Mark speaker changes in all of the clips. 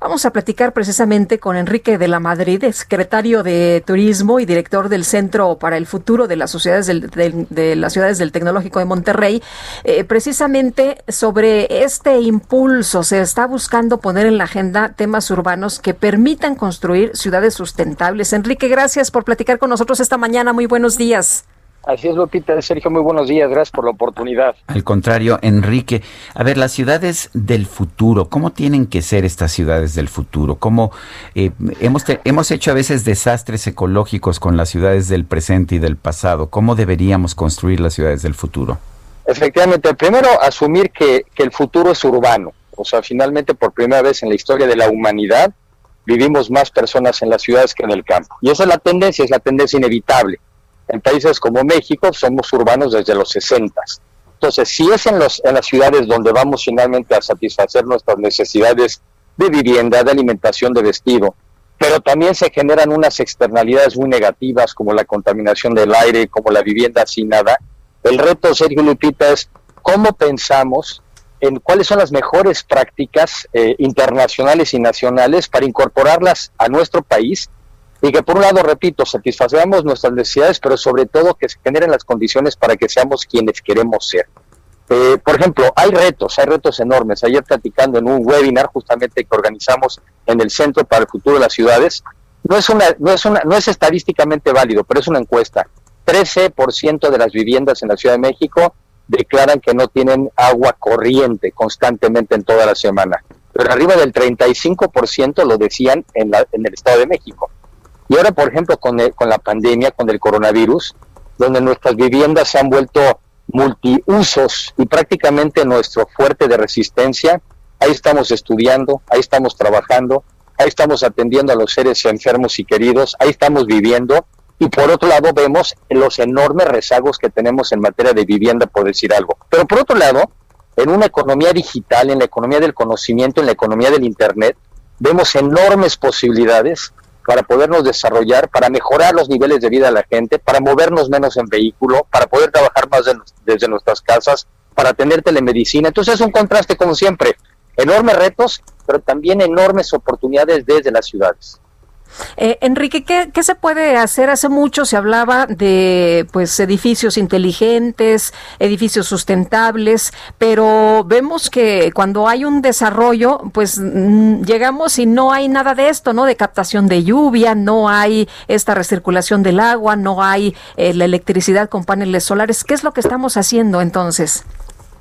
Speaker 1: Vamos a platicar precisamente con Enrique de la Madrid, secretario de Turismo y director del Centro para el Futuro de las Sociedades del, de las Ciudades del Tecnológico de Monterrey, eh, precisamente sobre este impulso. Se está buscando poner en la agenda temas urbanos que permitan construir ciudades sustentables. Enrique, gracias por platicar con nosotros esta mañana. Muy buenos días.
Speaker 2: Así es, Lupita. Sergio, muy buenos días. Gracias por la oportunidad.
Speaker 3: Al contrario, Enrique, a ver, las ciudades del futuro, ¿cómo tienen que ser estas ciudades del futuro? ¿Cómo eh, hemos, te- hemos hecho a veces desastres ecológicos con las ciudades del presente y del pasado? ¿Cómo deberíamos construir las ciudades del futuro?
Speaker 2: Efectivamente, primero asumir que, que el futuro es urbano. O sea, finalmente por primera vez en la historia de la humanidad vivimos más personas en las ciudades que en el campo. Y esa es la tendencia, es la tendencia inevitable. En países como México somos urbanos desde los 60. Entonces, si es en, los, en las ciudades donde vamos finalmente a satisfacer nuestras necesidades de vivienda, de alimentación, de vestido, pero también se generan unas externalidades muy negativas como la contaminación del aire, como la vivienda sin nada, el reto, Sergio Lupita, es cómo pensamos en cuáles son las mejores prácticas eh, internacionales y nacionales para incorporarlas a nuestro país y que por un lado, repito, satisfacemos nuestras necesidades, pero sobre todo que se generen las condiciones para que seamos quienes queremos ser. Eh, por ejemplo, hay retos, hay retos enormes. Ayer platicando en un webinar justamente que organizamos en el Centro para el Futuro de las Ciudades, no es una, no es una, no es estadísticamente válido, pero es una encuesta. 13% de las viviendas en la Ciudad de México declaran que no tienen agua corriente constantemente en toda la semana. Pero arriba del 35% lo decían en, la, en el Estado de México. Y ahora, por ejemplo, con, con la pandemia, con el coronavirus, donde nuestras viviendas se han vuelto multiusos y prácticamente nuestro fuerte de resistencia, ahí estamos estudiando, ahí estamos trabajando, ahí estamos atendiendo a los seres enfermos y queridos, ahí estamos viviendo y por otro lado vemos los enormes rezagos que tenemos en materia de vivienda, por decir algo. Pero por otro lado, en una economía digital, en la economía del conocimiento, en la economía del Internet, vemos enormes posibilidades para podernos desarrollar, para mejorar los niveles de vida de la gente, para movernos menos en vehículo, para poder trabajar más de- desde nuestras casas, para tener telemedicina. Entonces es un contraste como siempre, enormes retos, pero también enormes oportunidades desde las ciudades.
Speaker 1: Eh, Enrique, ¿qué, qué se puede hacer? Hace mucho se hablaba de pues edificios inteligentes, edificios sustentables, pero vemos que cuando hay un desarrollo, pues mm, llegamos y no hay nada de esto, ¿no? De captación de lluvia, no hay esta recirculación del agua, no hay eh, la electricidad con paneles solares. ¿Qué es lo que estamos haciendo entonces?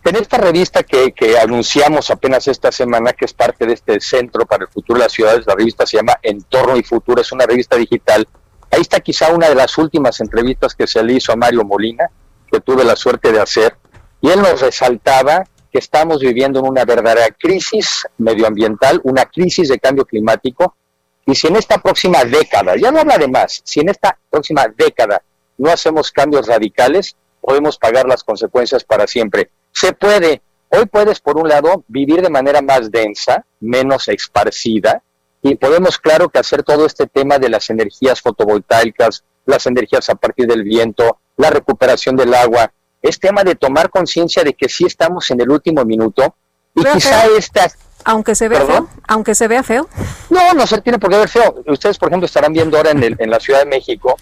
Speaker 2: En esta revista que, anunciamos apenas esta semana, que es parte de este Centro para el Futuro de las Ciudades, la revista se llama Entorno y Futuro, es una revista digital. Ahí está quizá una de las últimas entrevistas que se le hizo a Mario Molina, que tuve la suerte de hacer, y él nos resaltaba que estamos viviendo en una verdadera crisis medioambiental, una crisis de cambio climático, y si en esta próxima década, ya no habla de más, si en esta próxima década no hacemos cambios radicales, podemos pagar las consecuencias para siempre. Se puede. Hoy puedes, por un lado, vivir de manera más densa, menos esparcida, y podemos, claro, que hacer todo este tema de las energías fotovoltaicas, las energías a partir del viento, la recuperación del agua, es tema de tomar conciencia de que sí estamos en el último minuto, y quizá esta...
Speaker 1: Aunque se vea
Speaker 2: ¿Perdón?
Speaker 1: feo, aunque se vea feo.
Speaker 2: No, no se tiene por qué ver feo. Ustedes, por ejemplo, estarán viendo ahora en, el- en la Ciudad de México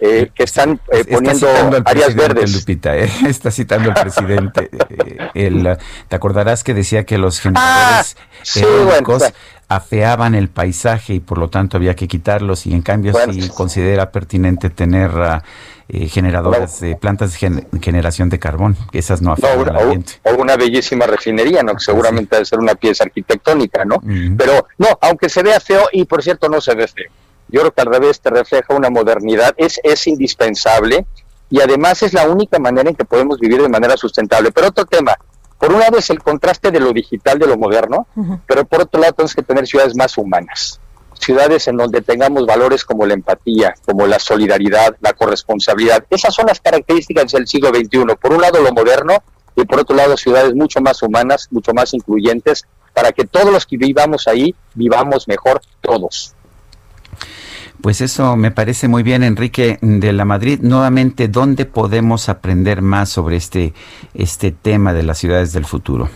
Speaker 2: eh, que están eh, poniendo áreas verdes.
Speaker 3: Lupita, ¿eh? está citando al presidente. eh, el, te acordarás que decía que los generadores
Speaker 2: Ah, sí, bueno,
Speaker 3: afeaban el paisaje y por lo tanto había que quitarlos y en cambio
Speaker 2: Bueno.
Speaker 3: sí considera pertinente tener eh, generadoras de plantas de gen- generación de carbón, que esas no
Speaker 2: No,
Speaker 3: afean el
Speaker 2: o,
Speaker 3: ambiente.
Speaker 2: o una bellísima refinería, ¿no? Que seguramente debe ser una pieza arquitectónica, ¿no? Pero no, aunque se vea feo, y por cierto no se ve feo. Yo creo que al revés te refleja una modernidad, es, es indispensable y además es la única manera en que podemos vivir de manera sustentable. Pero otro tema, lado es el contraste de lo digital, de lo moderno, pero por otro lado tenemos que tener ciudades más humanas, ciudades en donde tengamos valores como la empatía, como la solidaridad, la corresponsabilidad. Esas son las características del siglo XXI. Por un lado lo moderno y por otro lado ciudades mucho más humanas, mucho más incluyentes, para que todos los que vivamos ahí vivamos mejor todos.
Speaker 3: Pues eso me parece muy bien, Enrique de la Madrid. Nuevamente, ¿dónde podemos aprender más sobre este, este tema de las ciudades del futuro?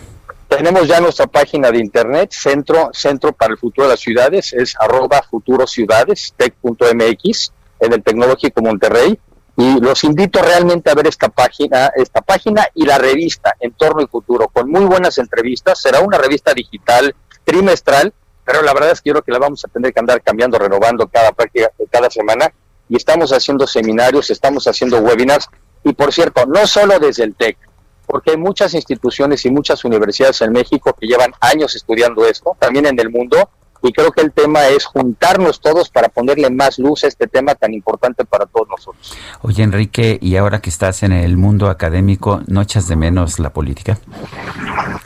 Speaker 2: Tenemos ya nuestra página de internet, Centro, Centro para el Futuro de las Ciudades, es arroba futurociudades, tech.mx, en el Tecnológico Monterrey. Y los invito realmente a ver esta página, esta página y la revista Entorno y Futuro, con muy buenas entrevistas. Será una revista digital trimestral pero la verdad es que yo creo que la vamos a tener que andar cambiando, renovando cada práctica, cada semana, y estamos haciendo seminarios, estamos haciendo webinars, y por cierto, no solo desde el TEC, porque hay muchas instituciones y muchas universidades en México que llevan años estudiando esto, también en el mundo, y creo que el tema es juntarnos todos para ponerle más luz a este tema tan importante para todos nosotros.
Speaker 3: Oye, Enrique, y ahora que estás en el mundo académico, ¿no echas de menos la política?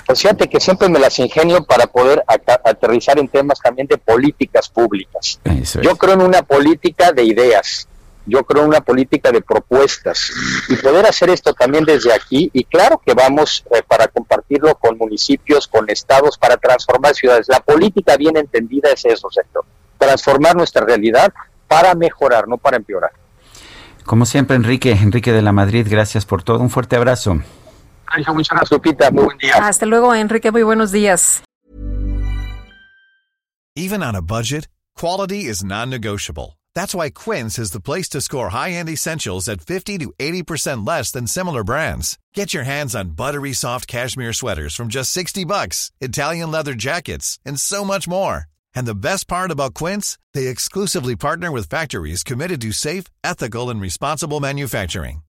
Speaker 2: Pues fíjate que siempre me las ingenio para poder aterrizar en temas también de políticas públicas. Yo creo en una política de ideas, yo creo en una política de propuestas y poder hacer esto también desde aquí y claro que vamos eh, para compartirlo con municipios, con estados, para transformar ciudades. La política bien entendida es eso, sector, transformar nuestra realidad para mejorar, no para empeorar.
Speaker 3: Como siempre, Enrique, Enrique de la Madrid, gracias por todo. Un fuerte abrazo.
Speaker 2: Muchas gracias, Lupita. Muy buen día.
Speaker 1: Hasta luego, Enrique. Muy buenos días.
Speaker 4: Even on a budget, quality is non-negotiable. That's why Quince is the place to score high-end essentials at 50 to 80% less than similar brands. Get your hands on buttery soft cashmere sweaters from just 60 bucks, Italian leather jackets, and so much more. And the best part about Quince, they exclusively partner with factories committed to safe, ethical, and responsible manufacturing.